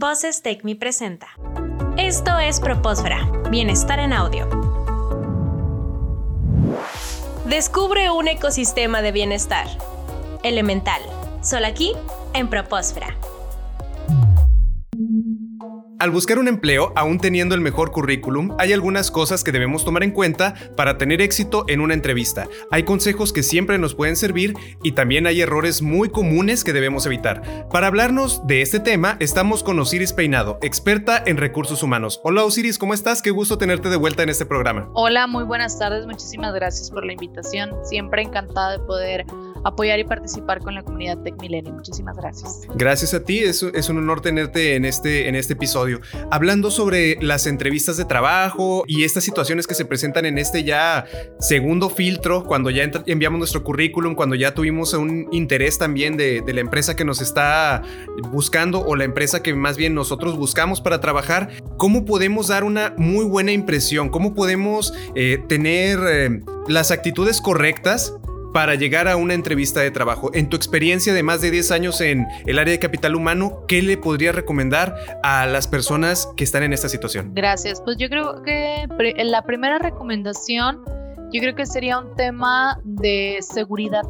Voces Take Me presenta. Esto es Propósfera, Bienestar en Audio. Descubre un ecosistema de bienestar. Elemental. Solo aquí, en Propósfera. Al buscar un empleo, aún teniendo el mejor currículum, hay algunas cosas que debemos tomar en cuenta para tener éxito en una entrevista. Hay consejos que siempre nos pueden servir y también hay errores muy comunes que debemos evitar. Para hablarnos de este tema, estamos con Osiris Peinado, experta en recursos humanos. Hola Osiris, ¿cómo estás? Qué gusto tenerte de vuelta en este programa. Hola, muy buenas tardes. Muchísimas gracias por la invitación. Siempre encantada de poder apoyar y participar con la comunidad Tech Millennium. Muchísimas gracias. Gracias a ti, es, es, un honor tenerte en este, en este episodio. Hablando sobre las entrevistas de trabajo y estas situaciones que se presentan en este ya segundo filtro, cuando ya enviamos nuestro currículum, cuando ya tuvimos un interés también de, la empresa que nos está buscando o la empresa que más bien nosotros buscamos para trabajar, ¿cómo podemos dar una muy buena impresión? ¿Cómo podemos eh, tener eh, las actitudes correctas para llegar a una entrevista de trabajo. En tu experiencia de más de 10 años en el área de capital humano, ¿qué le podrías recomendar a las personas que están en esta situación? Gracias. Pues yo creo que la primera recomendación, yo creo que sería un tema de seguridad.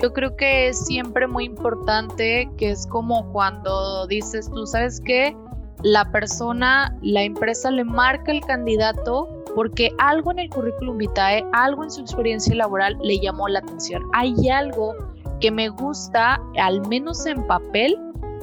Yo creo que es siempre muy importante, que es como cuando dices, tú sabes que la persona, la empresa le marca el candidato porque algo en el currículum vitae, algo en su experiencia laboral le llamó la atención. Hay algo que me gusta, al menos en papel,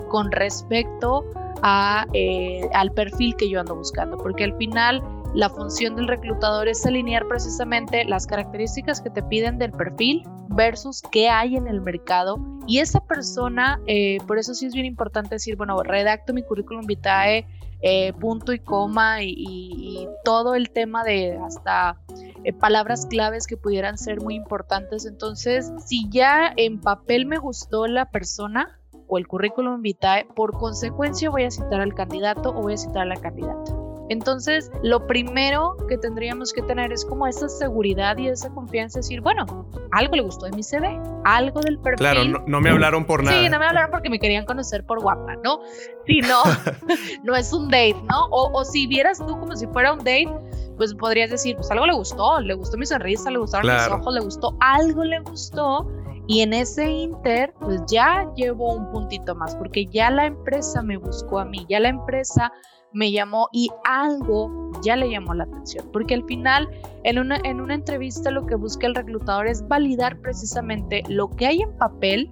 con respecto a, eh, al perfil que yo ando buscando, porque al final la función del reclutador es alinear precisamente las características que te piden del perfil versus qué hay en el mercado. Y esa persona, eh, por eso sí es bien importante decir, bueno, redacto mi currículum vitae eh, punto y coma y, todo el tema de hasta eh, palabras claves que pudieran ser muy importantes. Entonces, si ya en papel me gustó la persona o el currículum vitae, por consecuencia voy a citar al candidato o voy a citar a la candidata. Entonces, lo primero que tendríamos que tener es como esa seguridad y esa confianza, decir, bueno, algo le gustó de mi CV, algo del perfil. Claro, no, me hablaron por nada. Sí, no me hablaron porque me querían conocer por guapa, ¿no? Si no, no es un date, ¿no? O, si vieras tú como si fuera un date, pues podrías decir, pues algo le gustó, le gustó mi sonrisa, le gustaron mis ojos, le gustó, algo le gustó. Y en ese inter, pues ya llevo un puntito más, porque ya la empresa me buscó a mí, ya la empresa me llamó y algo ya le llamó la atención, porque al final en una, en una entrevista lo que busca el reclutador es validar precisamente lo que hay en papel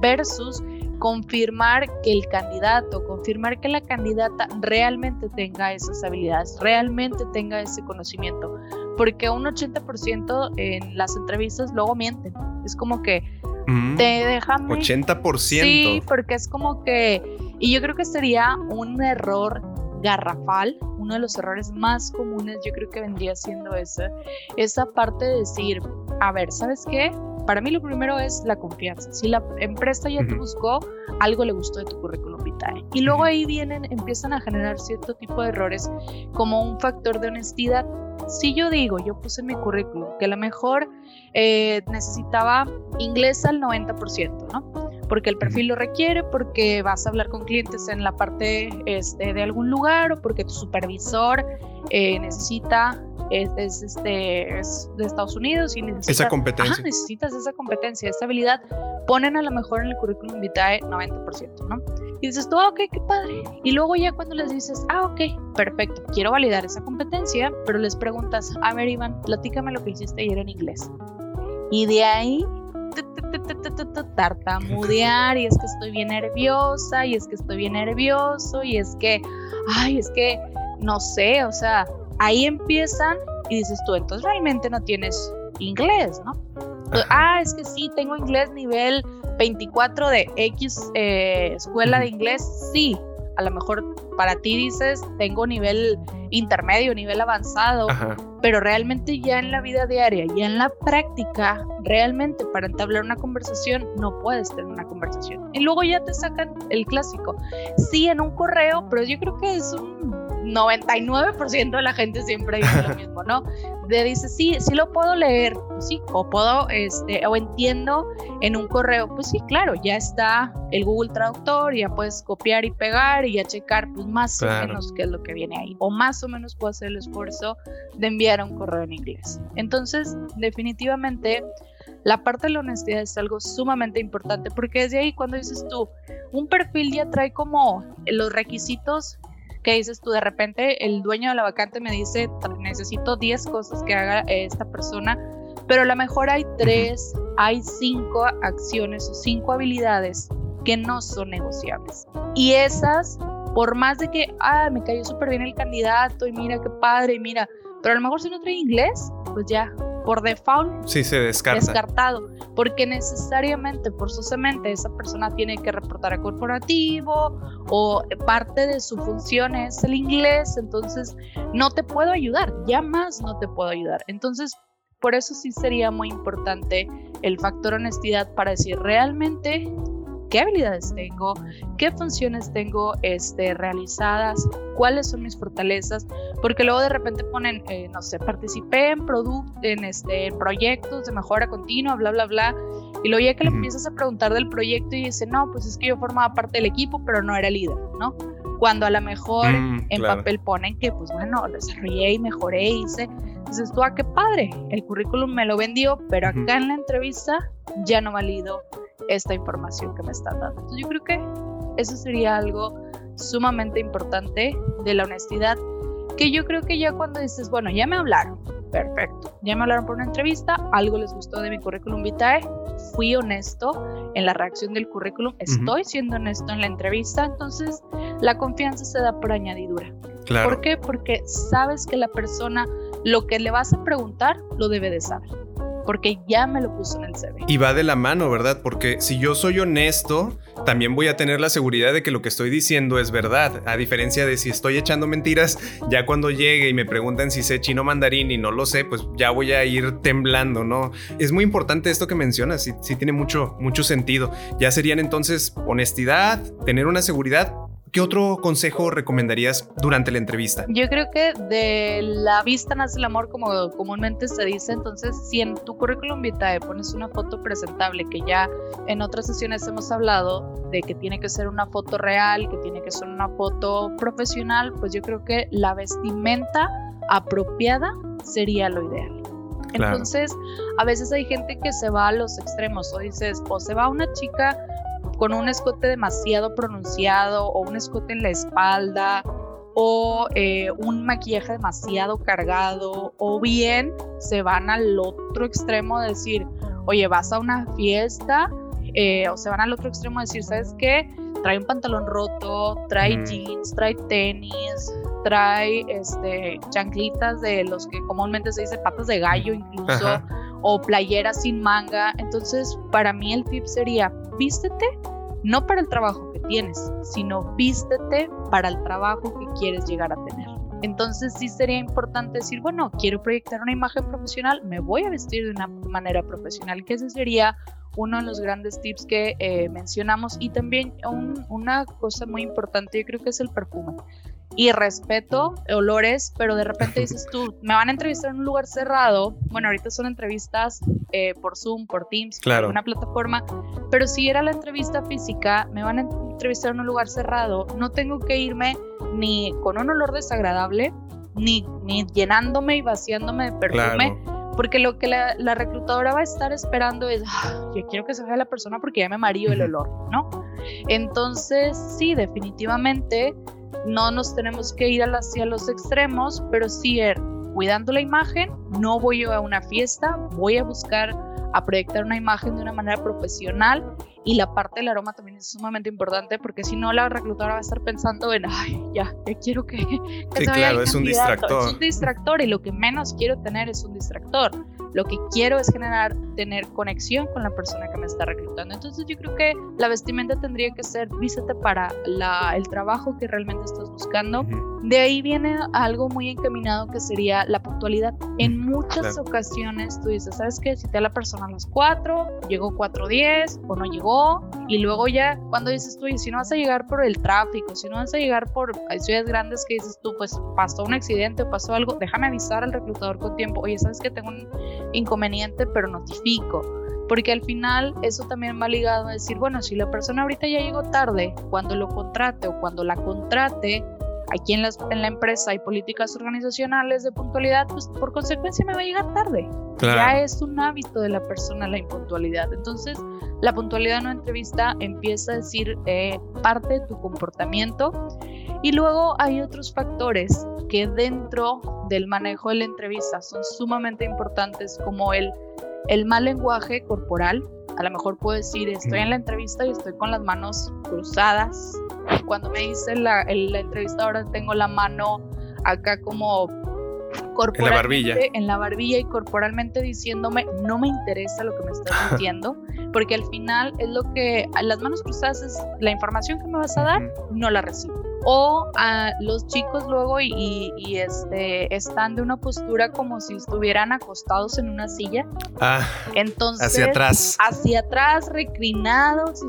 versus confirmar que el candidato, confirmar que la candidata realmente tenga esas habilidades, realmente tenga ese conocimiento, porque un 80% en las entrevistas luego mienten, es como que mm, te dejan... 80%. Sí, porque es como que, y yo creo que sería un error garrafal, uno de los errores más comunes yo creo que vendría siendo esa, esa parte de decir, a ver, ¿sabes qué? Para mí lo primero es la confianza. Si la empresa ya te buscó, algo le gustó de tu currículum vitae. Y luego ahí vienen, empiezan a generar cierto tipo de errores como un factor de honestidad. Si yo digo, yo puse en mi currículum que a lo mejor eh, necesitaba inglés al 90%, ¿no? Porque el perfil lo requiere, porque vas a hablar con clientes en la parte este, de algún lugar o porque tu supervisor eh, necesita, es, este, es de Estados Unidos y necesitas esa competencia. necesitas esa competencia, esa habilidad, ponen a lo mejor en el currículum vitae 90%, ¿no? Y dices tú, ah, ok, qué padre. Y luego ya cuando les dices, ah, ok, perfecto, quiero validar esa competencia, pero les preguntas, a ver, Iván, platícame lo que hiciste ayer en inglés. Y de ahí tartamudear y es que estoy bien nerviosa y es que estoy bien nervioso y es que, ay, es que no sé, o sea, ahí empiezan y dices tú, entonces realmente no tienes inglés, ¿no? ah, es que sí, tengo inglés nivel 24 de X eh, escuela de inglés, sí, a lo mejor para ti dices, tengo nivel intermedio, nivel avanzado, pero realmente ya en la vida diaria, ya en la práctica, realmente para entablar una conversación no puedes tener una conversación. Y luego ya te sacan el clásico, sí, en un correo, pero yo creo que es un 99% de la gente siempre dice lo mismo, ¿no? De dice, sí, sí lo puedo leer, pues sí, o puedo, este, o entiendo en un correo, pues sí, claro, ya está el Google Traductor, ya puedes copiar y pegar y ya checar, pues más o menos qué es lo que viene ahí, o más o menos puedo hacer el esfuerzo de enviar un correo en inglés. Entonces, definitivamente, la parte de la honestidad es algo sumamente importante porque desde ahí cuando dices tú, un perfil ya trae como los requisitos que dices tú, de repente el dueño de la vacante me dice, necesito 10 cosas que haga esta persona, pero a lo mejor hay 3, hay 5 acciones o 5 habilidades que no son negociables. Y esas, por más de que, ah, me cayó súper bien el candidato y mira qué padre, y mira, pero a lo mejor si no trae inglés, pues ya, por default sí, se descarta. descartado, porque necesariamente, forzosamente, esa persona tiene que reportar a corporativo o parte de su función es el inglés, entonces no te puedo ayudar, ya más no te puedo ayudar. Entonces, por eso sí sería muy importante el factor honestidad para decir realmente qué habilidades tengo, qué funciones tengo este, realizadas, cuáles son mis fortalezas, porque luego de repente ponen, eh, no sé, participé en, en, este, proyectos de mejora continua, bla, bla, bla, y luego ya que le empiezas a preguntar del proyecto y dice, no, pues es que yo formaba parte del equipo, pero no era líder, ¿no? Cuando a lo mejor mm, en papel ponen que, pues bueno, desarrollé y mejoré, hice, dices tú, ah, qué padre, el currículum me lo vendió, pero acá en la entrevista ya no valido esta información que me están dando. Entonces yo creo que eso sería algo sumamente importante de la honestidad, que yo creo que ya cuando dices, bueno, ya me hablaron, perfecto, ya me hablaron por una entrevista, algo les gustó de mi currículum vitae, fui honesto en la reacción del currículum, estoy siendo honesto en la entrevista, entonces la confianza se da por añadidura. ¿Por qué? Porque sabes que la persona lo que le vas a preguntar lo debe de saber porque ya me lo puso en el CV. Y va de la mano, ¿verdad? Porque si yo soy honesto, también voy a tener la seguridad de que lo que estoy diciendo es verdad. A diferencia de si estoy echando mentiras, ya cuando llegue y me preguntan si sé chino mandarín y no lo sé, pues ya voy a ir temblando, ¿no? Es muy importante esto que mencionas, sí, sí tiene mucho, mucho sentido. Ya serían entonces honestidad, tener una seguridad, ¿Qué otro consejo recomendarías durante la entrevista? Yo creo que de la vista nace el amor, como comúnmente se dice. Entonces, si en tu currículum vitae pones una foto presentable, que ya en otras sesiones hemos hablado de que tiene que ser una foto real, que tiene que ser una foto profesional, pues yo creo que la vestimenta apropiada sería lo ideal. Entonces, a veces hay gente que se va a los extremos, o dices, o se va una chica con un escote demasiado pronunciado o un escote en la espalda o eh, un maquillaje demasiado cargado o bien se van al otro extremo de decir, oye, vas a una fiesta eh, o se van al otro extremo de decir, ¿sabes qué? Trae un pantalón roto, trae jeans, trae tenis, trae este, chanclitas de los que comúnmente se dice patas de gallo incluso, o playeras sin manga. Entonces, para mí el tip sería, vístete no para el trabajo que tienes, sino vístete para el trabajo que quieres llegar a tener. Entonces sí sería importante decir, bueno, quiero proyectar una imagen profesional, me voy a vestir de una manera profesional, que ese sería uno de los grandes tips que eh, mencionamos y también una cosa muy importante yo creo que es el perfume y respeto olores, pero de repente dices tú, me van a entrevistar en un lugar cerrado, bueno, ahorita son entrevistas eh, por Zoom, por Teams, claro. por una plataforma, pero si era la entrevista física, me van a entrevistar en un lugar cerrado, no tengo que irme ni con un olor desagradable, ni, ni llenándome y vaciándome de perfume. Porque lo que la, reclutadora va a estar esperando es, ah, yo quiero que se vea la persona porque ya me mario el olor, ¿no? Entonces, sí, definitivamente no nos tenemos que ir hacia los extremos, pero sí cuidando la imagen, no voy a una fiesta, voy a buscar a proyectar una imagen de una manera profesional y la parte del aroma también es sumamente importante porque si no la reclutadora va a estar pensando en, ay, ya, ya quiero que, sí, claro, es un distractor. Es un distractor y lo que menos quiero tener es un distractor. Lo que quiero es generar, tener conexión con la persona que me está reclutando. Entonces yo creo que la vestimenta tendría que ser, vístete para la, el trabajo que realmente estás buscando. De ahí viene algo muy encaminado que sería la puntualidad. En muchas ocasiones tú dices, ¿sabes qué? Cité a la persona a las 4, llegó 4.10 o no llegó. Y luego ya cuando dices tú, y si no vas a llegar por el tráfico, si no vas a llegar por hay ciudades grandes que dices tú, pues pasó un accidente o pasó algo, déjame avisar al reclutador con tiempo. Oye, ¿sabes que tengo un inconveniente, pero notifico? Porque al final eso también va ligado a decir, bueno, si la persona ahorita ya llegó tarde, cuando lo contrate o cuando la contrate, aquí en, en la empresa hay políticas organizacionales de puntualidad, pues por consecuencia me va a llegar tarde. Ya es un hábito de la persona la impuntualidad. Entonces, la puntualidad en una entrevista empieza a decir eh, parte de tu comportamiento y luego hay otros factores que dentro del manejo de la entrevista son sumamente importantes como el, el mal lenguaje corporal. A lo mejor puedo decir, estoy en la entrevista y estoy con las manos cruzadas. Cuando me dice la, la entrevistadora, tengo la mano acá como en la barbilla. En la barbilla y corporalmente diciéndome, no me interesa lo que me estás diciendo, porque al final es lo que, las manos cruzadas es la información que me vas a dar, no la recibo o a los chicos luego y, este están de una postura como si estuvieran acostados en una silla. Ah, entonces hacia atrás. Hacia atrás, reclinados.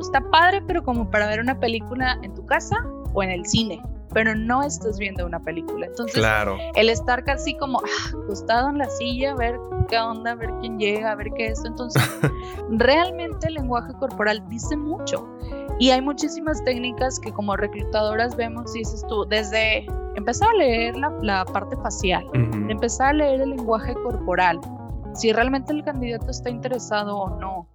está padre, pero como para ver una película en tu casa o en el cine pero no estás viendo una película. Entonces, claro. el estar casi como ah, acostado en la silla, a ver qué onda, a ver quién llega, a ver qué es esto. Entonces, realmente el lenguaje corporal dice mucho. Y hay muchísimas técnicas que como reclutadoras vemos, dices tú, desde empezar a leer la, parte facial, empezar a leer el lenguaje corporal, si realmente el candidato está interesado o no.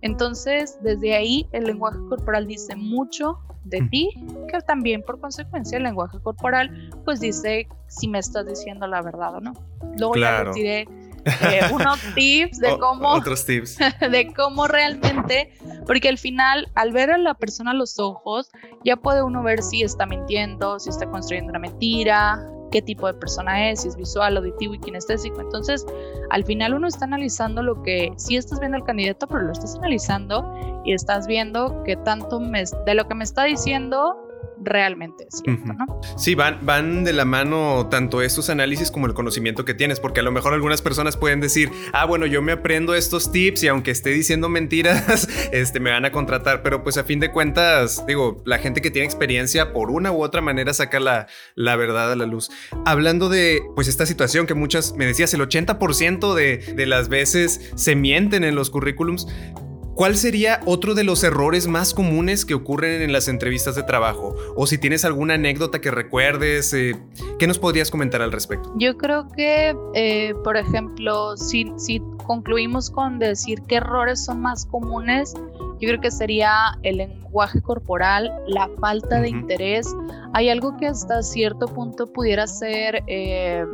Entonces, desde ahí el lenguaje corporal dice mucho de ti, que también por consecuencia el lenguaje corporal pues dice si me estás diciendo la verdad o no. Luego ya les diré eh, unos tips de cómo otros tips. de cómo realmente porque al final al ver a la persona a los ojos ya puede uno ver si está mintiendo, si está construyendo una mentira, qué tipo de persona es, si es visual, auditivo y kinestésico. Entonces, al final uno está analizando lo que sí estás viendo al candidato, pero lo estás analizando y estás viendo qué tanto me, de lo que me está diciendo realmente es cierto, ¿no? Sí, van, van de la mano tanto estos análisis como el conocimiento que tienes, porque a lo mejor algunas personas pueden decir, ah, bueno, yo me aprendo estos tips y aunque esté diciendo mentiras, este, me van a contratar, pero pues a fin de cuentas, digo, la gente que tiene experiencia por una u otra manera saca la, la verdad a la luz. Hablando de, pues, esta situación que muchas, me decías, el 80% de, de las veces se mienten en los currículums, ¿Cuál sería otro de los errores más comunes que ocurren en las entrevistas de trabajo? O si tienes alguna anécdota que recuerdes, eh, ¿qué nos podrías comentar al respecto? Yo creo que, eh, por ejemplo, si, si concluimos con decir qué errores son más comunes, yo creo que sería el lenguaje corporal, la falta de interés. Hay algo que hasta cierto punto pudiera ser eh,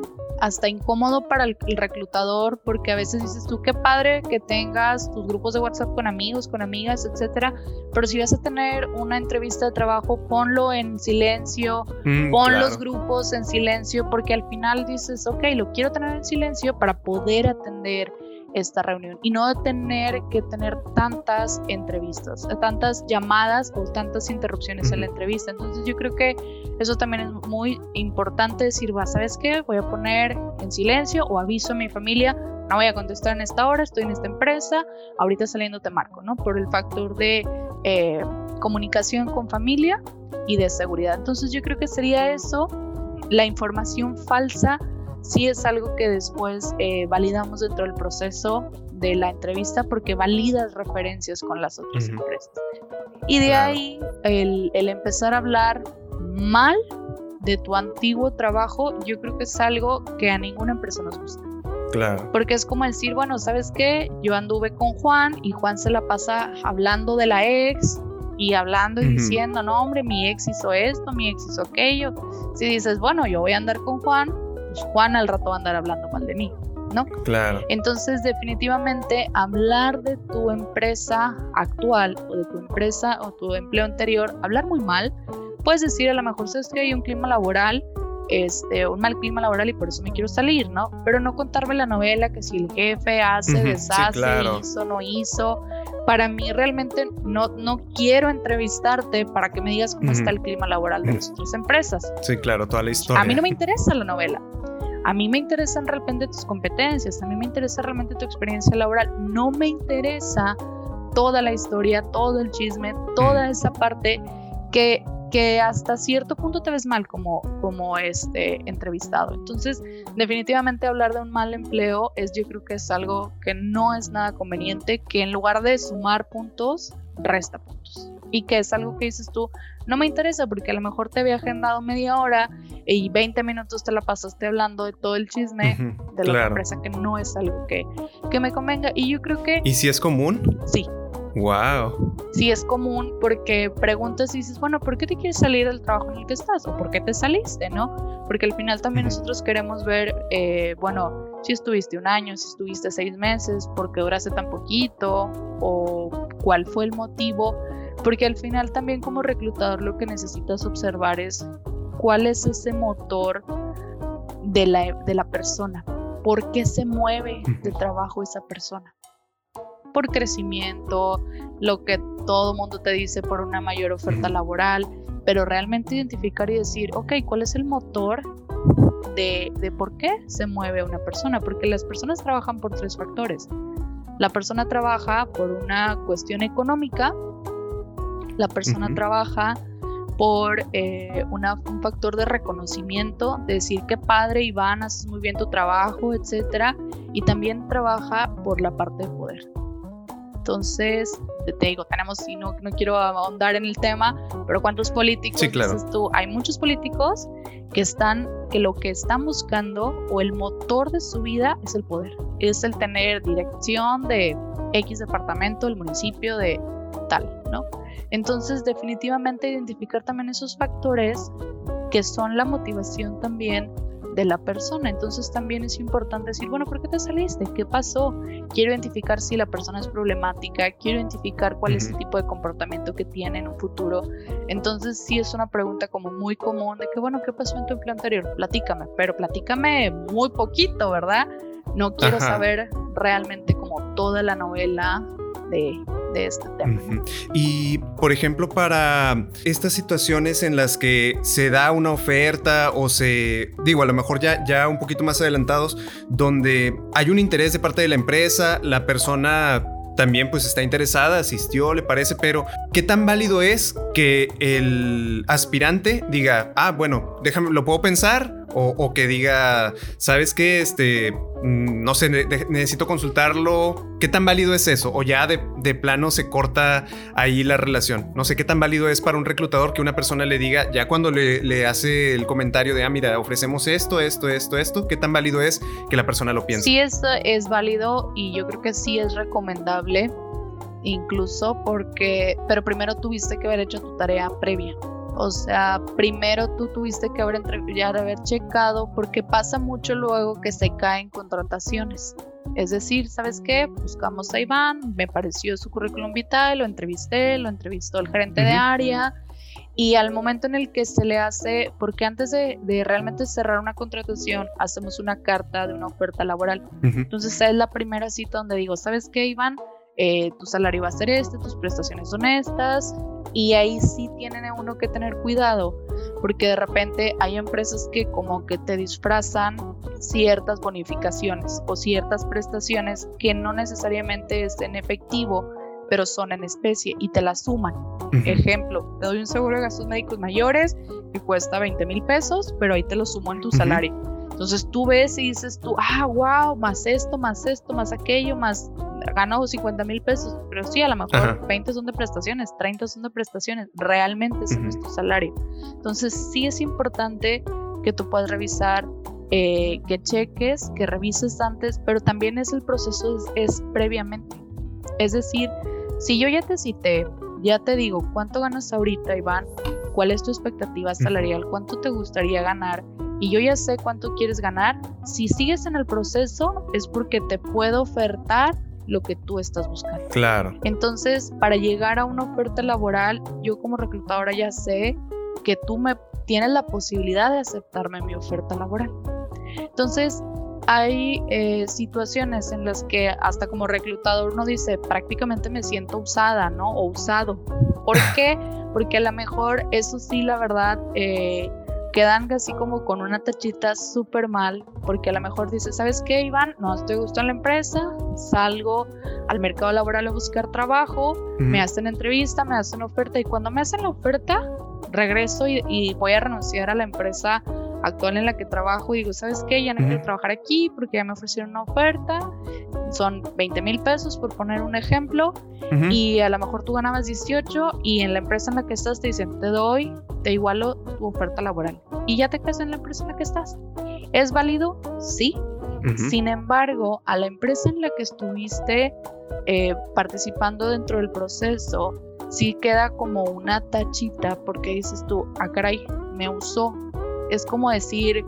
hasta incómodo para el, reclutador porque a veces dices tú qué padre que tengas tus grupos de WhatsApp con amigos, con amigas, etcétera, pero si vas a tener una entrevista de trabajo, ponlo en silencio, mm, pon los grupos en silencio porque al final dices, ok, lo quiero tener en silencio para poder atender esta reunión y no tener que tener tantas entrevistas, tantas llamadas o tantas interrupciones en la entrevista. Entonces yo creo que eso también es muy importante decir, va, ¿sabes qué? Voy a poner en silencio o aviso a mi familia, no voy a contestar en esta hora, estoy en esta empresa, ahorita saliendo te marco, ¿no? Por el factor de eh, comunicación con familia y de seguridad. Entonces yo creo que sería eso, la información falsa sí es algo que después eh, validamos dentro del proceso de la entrevista porque validas referencias con las otras empresas. Y de ahí el, empezar a hablar mal de tu antiguo trabajo, yo creo que es algo que a ninguna empresa nos gusta. Claro. Porque es como decir, bueno, ¿sabes qué? Yo anduve con Juan y Juan se la pasa hablando de la ex y hablando y diciendo, no, hombre, mi ex hizo esto, mi ex hizo aquello. Si dices, bueno, yo voy a andar con Juan, pues, Juan al rato va a andar hablando mal de mí, ¿no? Claro. Entonces, definitivamente, hablar de tu empresa actual o de tu empresa o tu empleo anterior, hablar muy mal, puedes decir a lo mejor sabes que hay un clima laboral este, un mal clima laboral y por eso me quiero salir, ¿no? Pero no contarme la novela que si el jefe hace, deshace, hizo, no hizo. Para mí realmente no, no quiero entrevistarte para que me digas cómo está el clima laboral de las otras empresas. Sí, claro, toda la historia. A mí no me interesa la novela. A mí me interesan realmente tus competencias, a mí me interesa realmente tu experiencia laboral. No me interesa toda la historia, todo el chisme, toda esa parte que que hasta cierto punto te ves mal como, como este entrevistado. Entonces, definitivamente hablar de un mal empleo es yo creo que es algo que no es nada conveniente, que en lugar de sumar puntos, resta puntos. Y que es algo que dices tú, no me interesa porque a lo mejor te había agendado media hora y 20 minutos te la pasaste hablando de todo el chisme de la empresa, que no es algo que, que me convenga. Y yo creo que... ¿Y si es común? Sí, Wow. Sí es común porque preguntas y dices, bueno, ¿por qué te quieres salir del trabajo en el que estás? ¿O por qué te saliste, no? Porque al final también nosotros queremos ver, eh, bueno, si estuviste un año, si estuviste seis meses, por qué duraste tan poquito, o cuál fue el motivo. Porque al final también como reclutador lo que necesitas observar es cuál es ese motor de la, de la persona. ¿Por qué se mueve de trabajo esa persona? Por crecimiento, lo que todo mundo te dice por una mayor oferta laboral, pero realmente identificar y decir, ok, ¿cuál es el motor de, de por qué se mueve una persona? Porque las personas trabajan por tres factores. La persona trabaja por una cuestión económica, la persona trabaja por eh, un factor de reconocimiento, de decir que padre Iván, haces muy bien tu trabajo, etcétera, y también trabaja por la parte de poder. Entonces, te digo, tenemos, y no, no quiero ahondar en el tema, pero ¿cuántos políticos sí, claro. tú? Hay muchos políticos que están, que lo que están buscando o el motor de su vida es el poder, es el tener dirección de X departamento, el municipio de tal, ¿no? Entonces, definitivamente identificar también esos factores que son la motivación también de la persona. Entonces también es importante decir, bueno, ¿por qué te saliste? ¿Qué pasó? Quiero identificar si la persona es problemática, quiero identificar cuál es el tipo de comportamiento que tiene en un futuro. Entonces sí es una pregunta como muy común de que, bueno, ¿qué pasó en tu empleo anterior? Platícame, pero platícame muy poquito, ¿verdad? No quiero saber realmente como toda la novela de, este tema. Y, por ejemplo, para estas situaciones en las que se da una oferta o se, digo, a lo mejor ya, ya un poquito más adelantados, donde hay un interés de parte de la empresa, la persona también pues está interesada, asistió, le parece, pero ¿qué tan válido es que el aspirante diga, ah, bueno, déjame, lo puedo pensar? O, que diga, ¿sabes qué? Este, no sé, necesito consultarlo. ¿Qué tan válido es eso? O ya de, de, plano se corta ahí la relación. No sé qué tan válido es para un reclutador que una persona le diga, ya cuando le, le hace el comentario de, ah, mira, ofrecemos esto, esto, esto, esto, ¿qué tan válido es que la persona lo piense? Sí, es, es válido y yo creo que sí es recomendable, incluso porque, pero primero tuviste que haber hecho tu tarea previa. O sea, primero tú tuviste que haber, haber checado porque pasa mucho luego que se caen contrataciones. Es decir, ¿sabes qué? Buscamos a Iván, me pareció su currículum vitae, lo entrevisté, lo entrevistó el gerente de área y al momento en el que se le hace, porque antes de, realmente cerrar una contratación, hacemos una carta de una oferta laboral. Entonces, es la primera cita donde digo, ¿sabes qué, Iván? Eh, tu salario va a ser este, tus prestaciones son estas, y ahí sí tienen uno que tener cuidado, porque de repente hay empresas que como que te disfrazan ciertas bonificaciones o ciertas prestaciones que no necesariamente es en efectivo, pero son en especie y te las suman. Ejemplo, te doy un seguro de gastos médicos mayores que cuesta 20 mil pesos, pero ahí te lo sumo en tu salario. Entonces tú ves y dices tú, ah, wow, más esto, más esto, más aquello, más gano 50 mil pesos, pero sí, a lo mejor 20 son de prestaciones, 30 son de prestaciones, realmente es nuestro salario. Entonces sí es importante que tú puedas revisar, eh, que cheques, que revises antes, pero también es el proceso, es, previamente. Es decir, si yo ya te cité, ya te digo cuánto ganas ahorita, Iván, cuál es tu expectativa salarial, cuánto te gustaría ganar, y yo ya sé cuánto quieres ganar, si sigues en el proceso es porque te puedo ofertar lo que tú estás buscando. Claro. Entonces, para llegar a una oferta laboral, yo como reclutadora ya sé que tú me tienes la posibilidad de aceptarme mi oferta laboral. Entonces, hay eh, situaciones en las que hasta como reclutador uno dice, prácticamente me siento usada, ¿no? O usado. ¿Por qué? Porque a lo mejor eso sí, la verdad, eh, quedan así como con una tachita súper mal, porque a lo mejor dice, ¿sabes qué, Iván? No estoy gustando en la empresa, salgo al mercado laboral a buscar trabajo, me hacen entrevista, me hacen oferta, y cuando me hacen la oferta, regreso y voy a renunciar a la empresa actual en la que trabajo y digo, ¿sabes qué? Ya no quiero trabajar aquí porque ya me ofrecieron una oferta, son 20 mil pesos por poner un ejemplo, y a lo mejor tú ganabas 18 y en la empresa en la que estás te dicen, te doy, te igualo tu oferta laboral y ya te quedas en la empresa en la que estás. ¿Es válido? Sí. Sin embargo, a la empresa en la que estuviste eh, participando dentro del proceso, sí queda como una tachita porque dices tú, ah, caray, me usó, es como decir,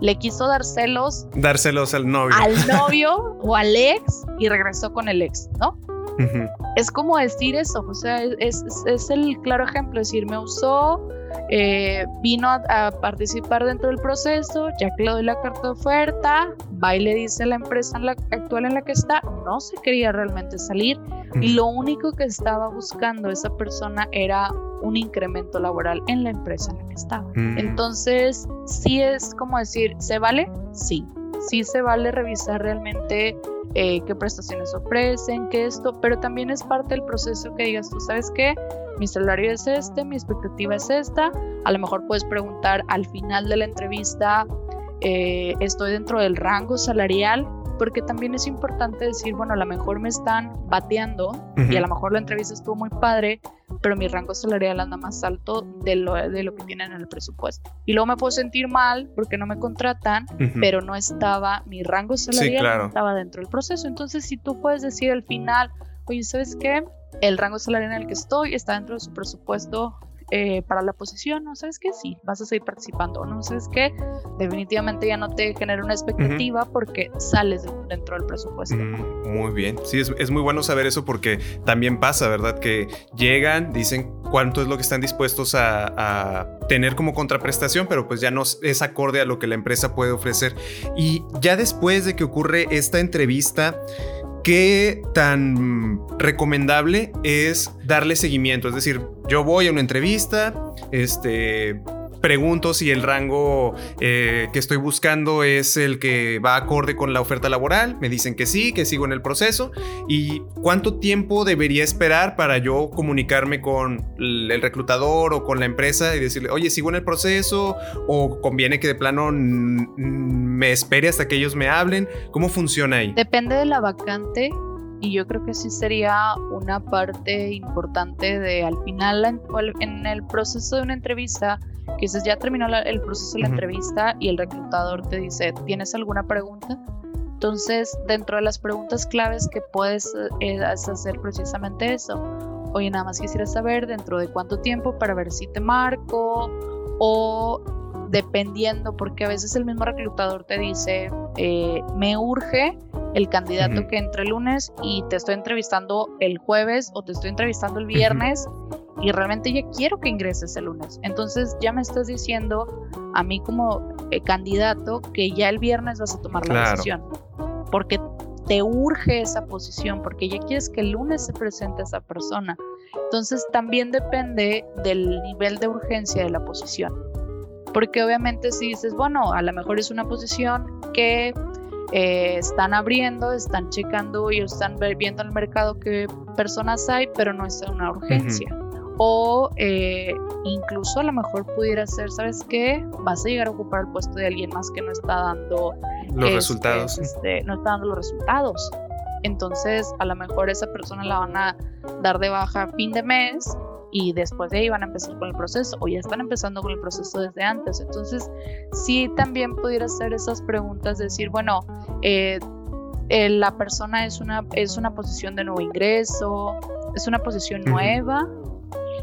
le quiso dar celos. Dar celos al novio. Al novio o al ex y regresó con el ex, ¿no? Es como decir eso, o sea, es, es, el claro ejemplo, es decir, me usó, eh, vino a, participar dentro del proceso, ya que le doy la carta de oferta, va y le dice a la empresa actual en la que está, no se quería realmente salir y lo único que estaba buscando esa persona era un incremento laboral en la empresa en la que estaba. Mm. Entonces, sí es como decir, ¿se vale? Sí, sí se vale revisar realmente eh, qué prestaciones ofrecen, qué esto, pero también es parte del proceso que digas, tú sabes qué, mi salario es este, mi expectativa es esta, a lo mejor puedes preguntar al final de la entrevista, eh, estoy dentro del rango salarial, porque también es importante decir, bueno, a lo mejor me están bateando y a lo mejor la entrevista estuvo muy padre, pero mi rango salarial anda más alto de lo, de lo que tienen en el presupuesto. Y luego me puedo sentir mal porque no me contratan, pero no estaba, mi rango salarial no estaba dentro del proceso. Entonces, si tú puedes decir al final, oye, ¿sabes qué? El rango salarial en el que estoy está dentro de su presupuesto eh, para la posición, ¿no? ¿Sabes qué? Sí, vas a seguir participando, ¿no? ¿Sabes qué? Definitivamente ya no te genera una expectativa porque sales dentro del presupuesto. Mm, muy bien, sí, es, muy bueno saber eso porque también pasa, ¿verdad? Que llegan, dicen cuánto es lo que están dispuestos a, a tener como contraprestación, pero pues ya no es acorde a lo que la empresa puede ofrecer. Y ya después de que ocurre esta entrevista, ¿qué tan recomendable es darle seguimiento? Es decir, yo voy a una entrevista, este, pregunto si el rango eh, que estoy buscando es el que va acorde con la oferta laboral. Me dicen que sí, que sigo en el proceso. ¿Y cuánto tiempo debería esperar para yo comunicarme con el reclutador o con la empresa y decirle, oye, sigo en el proceso? ¿O conviene que de plano me espere hasta que ellos me hablen? ¿Cómo funciona ahí? Depende de la vacante y yo creo que sí sería una parte importante de al final en el proceso de una entrevista que dices ya terminó el proceso de la entrevista y el reclutador te dice ¿tienes alguna pregunta? Entonces dentro de las preguntas claves que puedes eh, hacer precisamente eso oye nada más quisiera saber dentro de cuánto tiempo para ver si te marco o dependiendo, porque a veces el mismo reclutador te dice, eh, me urge el candidato que entre el lunes y te estoy entrevistando el jueves o te estoy entrevistando el viernes y realmente ya quiero que ingreses el lunes. Entonces ya me estás diciendo a mí como eh, candidato que ya el viernes vas a tomar la decisión, porque te urge esa posición, porque ya quieres que el lunes se presente esa persona. Entonces también depende del nivel de urgencia de la posición. Porque obviamente si dices, bueno, a lo mejor es una posición que eh, están abriendo, están checando y están viendo el mercado qué personas hay, pero no es una urgencia. O eh, incluso a lo mejor pudiera ser, ¿sabes qué? Vas a llegar a ocupar el puesto de alguien más que no está dando los este, resultados. Este, no está dando los resultados. Entonces, a lo mejor esa persona la van a dar de baja a fin de mes y después de ahí van a empezar con el proceso o ya están empezando con el proceso desde antes. Entonces, sí también pudiera hacer esas preguntas, decir, bueno, eh, eh, la persona es una, es una posición de nuevo ingreso, es una posición nueva,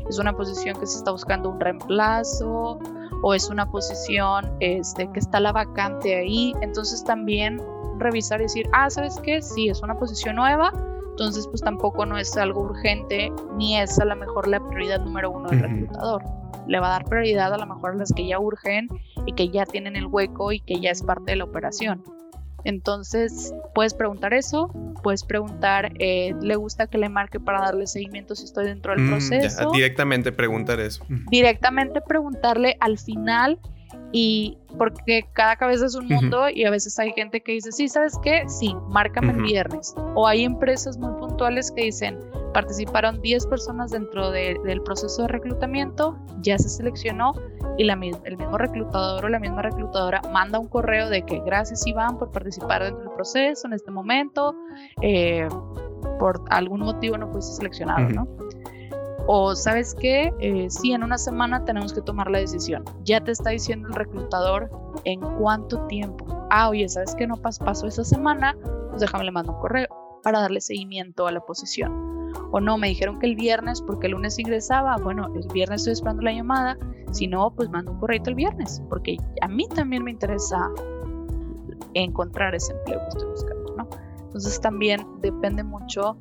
es una posición que se está buscando un reemplazo o es una posición este, que está la vacante ahí. Entonces también revisar y decir, ah, ¿sabes qué? Sí, es una posición nueva, Entonces, pues tampoco no es algo urgente ni es a lo mejor la prioridad número uno del reclutador. Le va a dar prioridad a lo mejor a las que ya urgen y que ya tienen el hueco y que ya es parte de la operación. Entonces, puedes preguntar eso, puedes preguntar, eh, ¿le gusta que le marque para darle seguimiento si estoy dentro del mm, proceso? directamente preguntar eso. Directamente preguntarle al final y porque cada cabeza es un mundo y a veces hay gente que dice, sí, ¿sabes qué? Sí, márcame el viernes. O hay empresas muy puntuales que dicen, participaron 10 personas dentro del proceso de reclutamiento, ya se seleccionó y la, el mismo reclutador o la misma reclutadora manda un correo de que gracias Iván por participar dentro del proceso en este momento, eh, por algún motivo no fuiste seleccionado, ¿no? O sabes qué, eh, sí, en una semana tenemos que tomar la decisión. Ya te está diciendo el reclutador en cuánto tiempo. Ah, oye, ¿sabes qué no pasó esa semana? Pues déjame le mando un correo para darle seguimiento a la posición. O no, me dijeron que el viernes porque el lunes ingresaba. Bueno, el viernes estoy esperando la llamada. Si no, pues mando un correo el viernes porque a mí también me interesa encontrar ese empleo que estoy buscando, ¿no? Entonces también depende mucho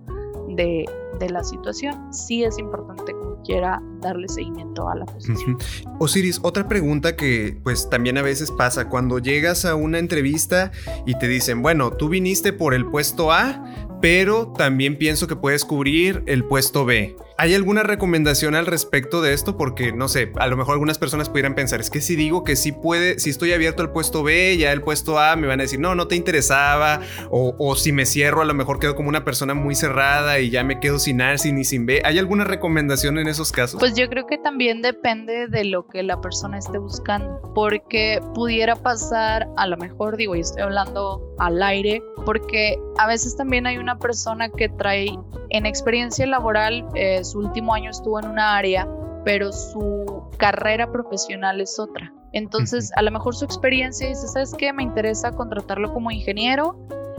de, la situación, sí es importante como quiera darle seguimiento a la posición. Osiris, otra pregunta que pues también a veces pasa cuando llegas a una entrevista y te dicen, bueno, tú viniste por el puesto A, pero también pienso que puedes cubrir el puesto B. ¿Hay alguna recomendación al respecto de esto? Porque, no sé, a lo mejor algunas personas pudieran pensar, es que si digo que sí puede, si estoy abierto al puesto B, ya el puesto A, me van a decir, no, no te interesaba, o, si me cierro, a lo mejor quedo como una persona muy cerrada y ya me quedo sin A, sin ni sin B. ¿Hay alguna recomendación en esos casos? Pues yo creo que también depende de lo que la persona esté buscando, porque pudiera pasar, a lo mejor digo, y estoy hablando al aire, porque a veces también hay una persona que trae en experiencia laboral, eh, su último año estuvo en una área, pero su carrera profesional es otra. Entonces, a lo mejor su experiencia dice, ¿sabes qué? Me interesa contratarlo como ingeniero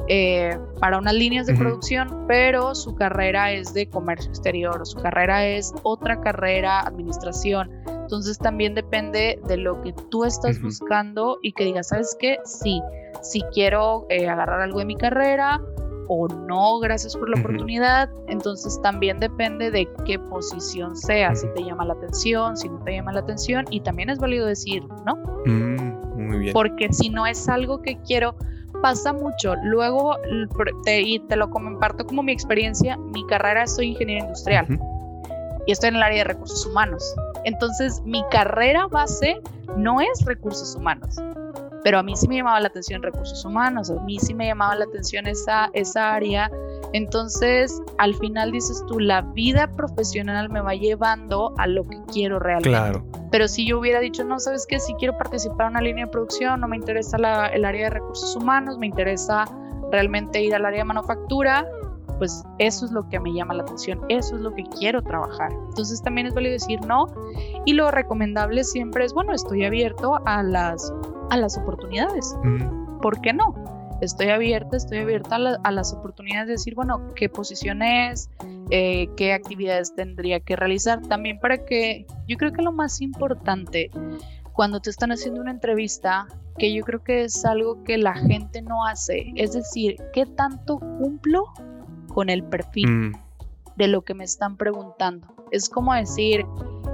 eh, para unas líneas de producción, pero su carrera es de comercio exterior, su carrera es otra carrera, administración. Entonces también depende de lo que tú estás buscando y que digas, ¿sabes qué? Sí, si quiero eh, agarrar algo de mi carrera o no, gracias por la oportunidad. Entonces también depende de qué posición sea, si te llama la atención, si no te llama la atención. Y también es válido decir, ¿no? Mm, muy bien. Porque si no es algo que quiero, pasa mucho. Luego, te, y te lo comparto como mi experiencia, mi carrera soy ingeniero industrial y estoy en el área de recursos humanos. Entonces, mi carrera base no es recursos humanos pero a mí sí me llamaba la atención recursos humanos, a mí sí me llamaba la atención esa, esa área. Entonces, al final dices tú, la vida profesional me va llevando a lo que quiero realmente. Claro. Pero si yo hubiera dicho, no, sabes qué, si quiero participar en una línea de producción, no me interesa la, el área de recursos humanos, me interesa realmente ir al área de manufactura, pues eso es lo que me llama la atención, eso es lo que quiero trabajar. Entonces también es válido decir no y lo recomendable siempre es, bueno, estoy abierto a las a las oportunidades. Mm. ¿Por qué no? Estoy abierta, estoy abierta a, las oportunidades de decir, bueno, qué posición es, eh, qué actividades tendría que realizar. También para que, yo creo que lo más importante cuando te están haciendo una entrevista, que yo creo que es algo que la gente no hace, es decir, ¿qué tanto cumplo con el perfil mm. de lo que me están preguntando? Es como decir,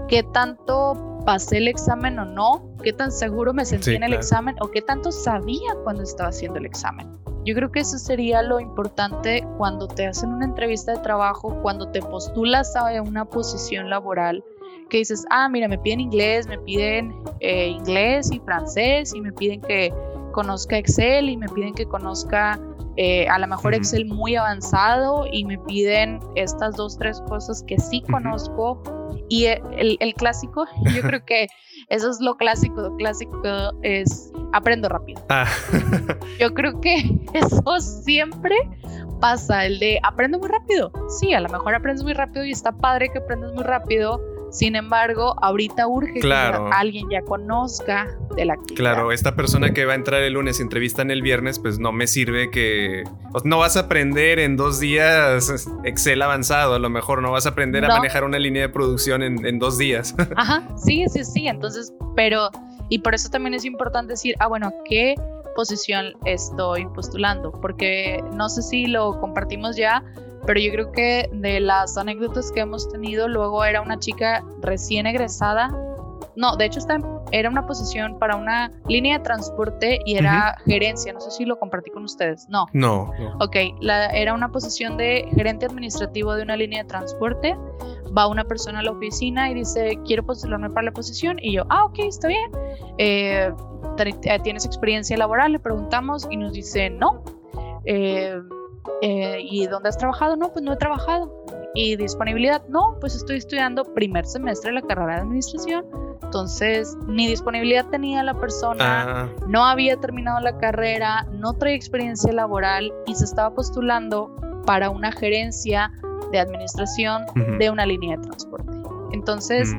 ¿qué tanto pasé el examen o no, qué tan seguro me sentí en el examen o qué tanto sabía cuando estaba haciendo el examen. Yo creo que eso sería lo importante cuando te hacen una entrevista de trabajo, cuando te postulas a una posición laboral, que dices, ah, mira, me piden inglés, me piden eh, inglés y francés y me piden que conozca Excel y me piden que conozca eh, a lo mejor Excel muy avanzado y me piden estas dos, tres cosas que sí conozco y el, el, clásico, yo creo que eso es lo clásico, lo clásico es aprendo rápido. Ah. yo creo que eso siempre pasa, el de aprendo muy rápido. Sí, a lo mejor aprendes muy rápido y está padre que aprendas muy rápido, sin embargo, ahorita urge que alguien ya conozca de la actividad. Claro, esta persona que va a entrar el lunes y entrevista en el viernes, pues no me sirve que... No vas a aprender en dos días Excel avanzado, a lo mejor no vas a aprender a manejar una línea de producción en, en dos días. Ajá, sí, sí, sí. Entonces, pero... Y por eso también es importante decir, ah, bueno, ¿qué posición estoy postulando? Porque no sé si lo compartimos ya, pero yo creo que de las anécdotas que hemos tenido, luego era una chica recién egresada. No, de hecho está, era una posición para una línea de transporte y era gerencia. No sé si lo compartí con ustedes. No. No. Ok, la, era una posición de gerente administrativo de una línea de transporte. Va una persona a la oficina y dice, quiero postularme para la posición. Y yo, ah, ok, está bien. Eh, ¿Tienes experiencia laboral? Le preguntamos y nos dice, no. Eh, eh, ¿Y dónde has trabajado? No, pues no he trabajado. ¿Y disponibilidad? No, pues estoy estudiando primer semestre de la carrera de administración. Entonces, ni disponibilidad tenía la persona, ah. no había terminado la carrera, no traía experiencia laboral y se estaba postulando para una gerencia de administración de una línea de transporte. Entonces,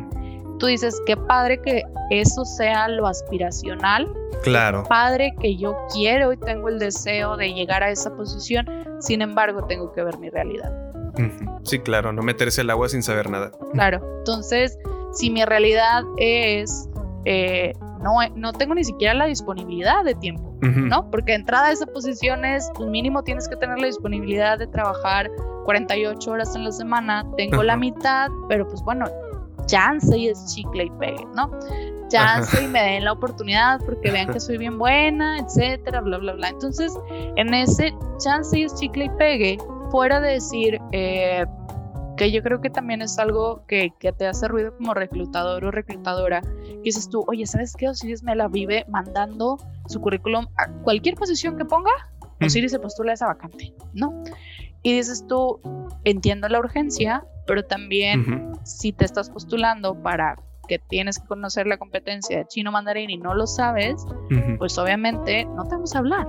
tú dices, qué padre que eso sea lo aspiracional. Claro. padre que yo quiero y tengo el deseo de llegar a esa posición, sin embargo, tengo que ver mi realidad. Sí, claro, no meterse el agua sin saber nada. Claro, entonces, si mi realidad es, eh, no, no tengo ni siquiera la disponibilidad de tiempo, ¿no? Porque entrada a esa posición es, mínimo tienes que tener la disponibilidad de trabajar 48 horas en la semana, tengo la mitad, pero pues bueno, chance y es chicle y pegue, ¿no? Chance y me den la oportunidad porque vean que soy bien buena, etcétera, bla, bla, bla. Entonces, en ese chance y es chicle y pegue, fuera de decir eh, que yo creo que también es algo que, que, te hace ruido como reclutador o reclutadora, que dices tú, oye, ¿sabes qué? Osiris me la vive mandando su currículum a cualquier posición que ponga, Osiris se postula a esa vacante, ¿no? Y dices tú, entiendo la urgencia, pero también si te estás postulando para que tienes que conocer la competencia de chino mandarín y no lo sabes, pues obviamente no te vamos a hablar.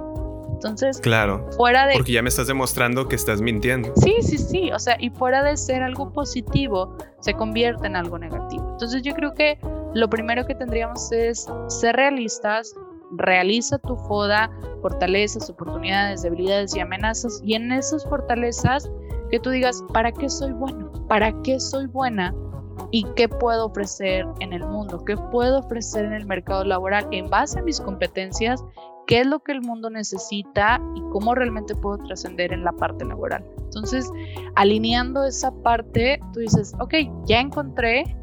Entonces, claro, fuera de... Porque ya me estás demostrando que estás mintiendo. Sí, sí, sí, o sea, y fuera de ser algo positivo, se convierte en algo negativo. Entonces yo creo que lo primero que tendríamos es ser realistas, realiza tu FODA, fortalezas, oportunidades, debilidades y amenazas, y en esas fortalezas que tú digas, ¿para qué soy bueno? ¿Para qué soy buena? ¿Y qué puedo ofrecer en el mundo? ¿Qué puedo ofrecer en el mercado laboral en base a mis competencias? ¿Qué es lo que el mundo necesita y cómo realmente puedo trascender en la parte laboral? Entonces, alineando esa parte, tú dices, ok, ya encontré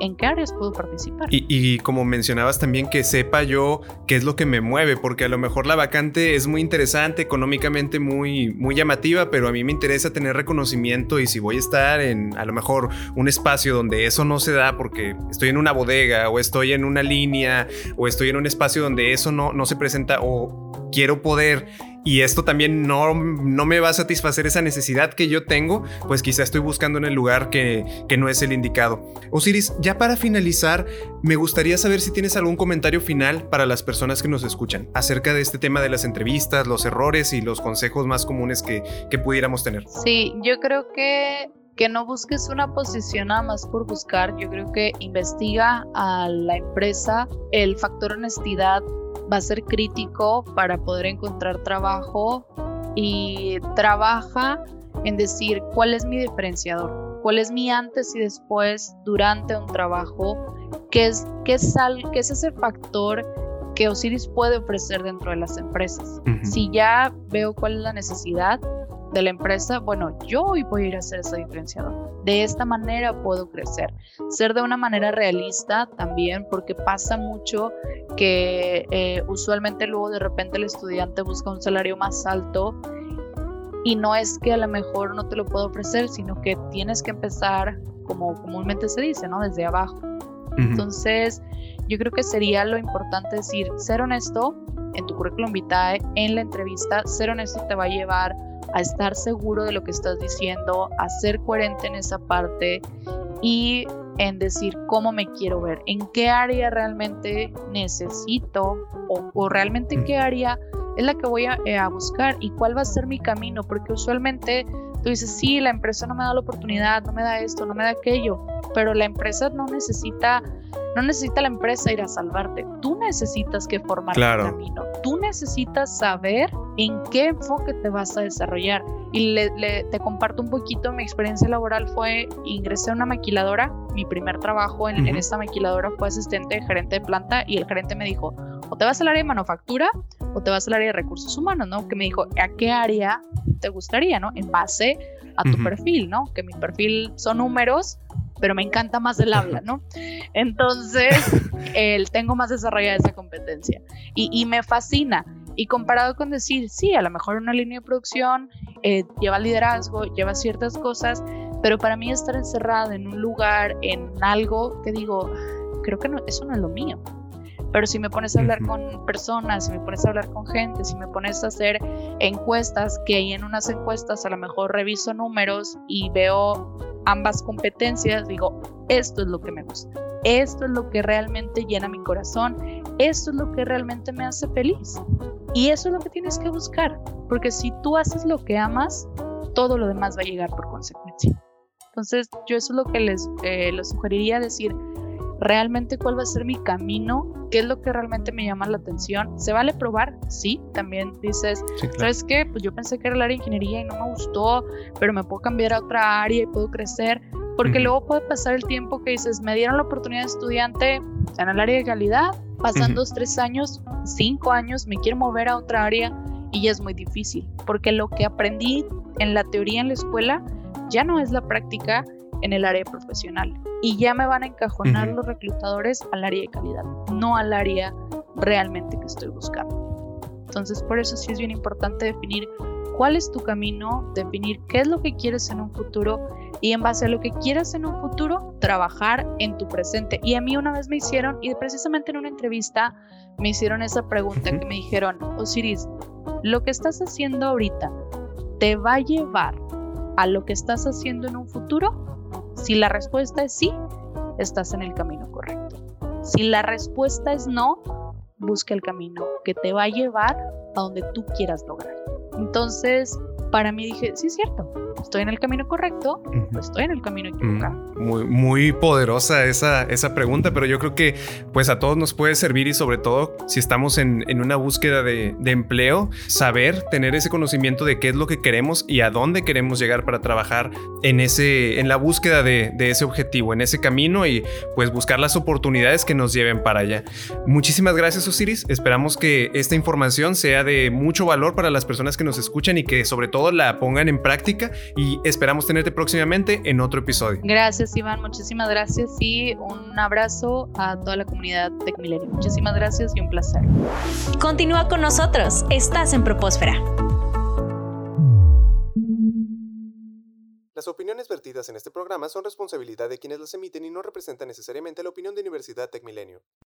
en qué áreas puedo participar. Y, como mencionabas también que sepa yo qué es lo que me mueve, porque a lo mejor la vacante es muy interesante, económicamente muy, muy llamativa, pero a mí me interesa tener reconocimiento y si voy a estar en a lo mejor un espacio donde eso no se da porque estoy en una bodega o estoy en una línea o estoy en un espacio donde eso no, no se presenta o quiero poder y esto también no, no me va a satisfacer esa necesidad que yo tengo, pues quizá estoy buscando en el lugar que, que no es el indicado. Osiris, ya para finalizar, me gustaría saber si tienes algún comentario final para las personas que nos escuchan acerca de este tema de las entrevistas, los errores y los consejos más comunes que, que pudiéramos tener. Sí, yo creo que que no busques una posición nada más por buscar. Yo creo que investiga a la empresa. El factor honestidad va a ser crítico para poder encontrar trabajo y trabaja en decir cuál es mi diferenciador, cuál es mi antes y después durante un trabajo, qué es, qué es, qué es ese factor que Osiris puede ofrecer dentro de las empresas. Si ya veo cuál es la necesidad, de la empresa, bueno, yo hoy voy a ir a hacer ese diferenciador. De esta manera puedo crecer. Ser de una manera realista también, porque pasa mucho que eh, usualmente luego de repente el estudiante busca un salario más alto y no es que a lo mejor no te lo puedo ofrecer, sino que tienes que empezar, como comúnmente se dice, ¿no? Desde abajo. Entonces, yo creo que sería lo importante decir, ser honesto en tu currículum vitae, en la entrevista, ser honesto te va a llevar a estar seguro de lo que estás diciendo, a ser coherente en esa parte y en decir cómo me quiero ver, en qué área realmente necesito o, realmente en qué área es la que voy a, eh, a, buscar y cuál va a ser mi camino, porque usualmente tú dices, sí, la empresa no me da la oportunidad, no me da esto, no me da aquello, pero la empresa no necesita no necesita la empresa ir a salvarte, tú necesitas que formar el camino, tú necesitas saber en qué enfoque te vas a desarrollar. Y te comparto un poquito, mi experiencia laboral fue, ingresé a una maquiladora, mi primer trabajo en, esta maquiladora fue asistente gerente de planta y el gerente me dijo, o te vas al área de manufactura o te vas al área de recursos humanos, ¿no? Que me dijo, ¿a qué área te gustaría, ¿no? En base a tu perfil, ¿no? Que mi perfil son números, pero me encanta más el habla, ¿no? Entonces, el, tengo más desarrollada esa competencia y, y, me fascina. Y comparado con decir, sí, a lo mejor una línea de producción eh, lleva liderazgo, lleva ciertas cosas, pero para mí estar encerrada en un lugar, en algo que digo, creo que no, eso no es lo mío. Pero si me pones a hablar con personas, si me pones a hablar con gente, si me pones a hacer encuestas, que ahí en unas encuestas a lo mejor reviso números y veo ambas competencias, digo, esto es lo que me gusta, esto es lo que realmente llena mi corazón, esto es lo que realmente me hace feliz. Y eso es lo que tienes que buscar, porque si tú haces lo que amas, todo lo demás va a llegar por consecuencia. Entonces, yo eso es lo que les, eh, les sugeriría decir, realmente cuál va a ser mi camino, qué es lo que realmente me llama la atención. ¿Se vale probar? Sí, también dices, ¿sabes qué? Pues yo pensé que era el área de ingeniería y no me gustó, pero me puedo cambiar a otra área y puedo crecer. Porque luego puede pasar el tiempo que dices, me dieron la oportunidad de estudiante en el área de calidad, pasan dos, tres años, cinco años, me quiero mover a otra área y ya es muy difícil, porque lo que aprendí en la teoría en la escuela ya no es la práctica en el área profesional y ya me van a encajonar los reclutadores al área de calidad, no al área realmente que estoy buscando. Entonces, por eso sí es bien importante definir cuál es tu camino, definir qué es lo que quieres en un futuro y en base a lo que quieras en un futuro, trabajar en tu presente. Y a mí una vez me hicieron, y precisamente en una entrevista me hicieron esa pregunta que me dijeron, Osiris, lo que estás haciendo ahorita te va a llevar a lo que estás haciendo en un futuro si la respuesta es sí, estás en el camino correcto. Si la respuesta es no, busca el camino que te va a llevar a donde tú quieras lograr. Entonces, para mí dije, sí es cierto, estoy en el camino correcto, estoy en el camino equivocado. Muy, muy poderosa esa, esa pregunta, pero yo creo que pues a todos nos puede servir y sobre todo si estamos en, en una búsqueda de, de, empleo, saber, tener ese conocimiento de qué es lo que queremos y a dónde queremos llegar para trabajar en, ese, en la búsqueda de, de ese objetivo, en ese camino y pues buscar las oportunidades que nos lleven para allá. Muchísimas gracias Osiris, esperamos que esta información sea de mucho valor para las personas que nos escuchan y que sobre todo la pongan en práctica y esperamos tenerte próximamente en otro episodio. Gracias Iván, muchísimas gracias y un abrazo a toda la comunidad TecMilenio. Muchísimas gracias y un placer. Continúa con nosotros, estás en Propósfera. Las opiniones vertidas en este programa son responsabilidad de quienes las emiten y no representan necesariamente la opinión de Universidad TecMilenio.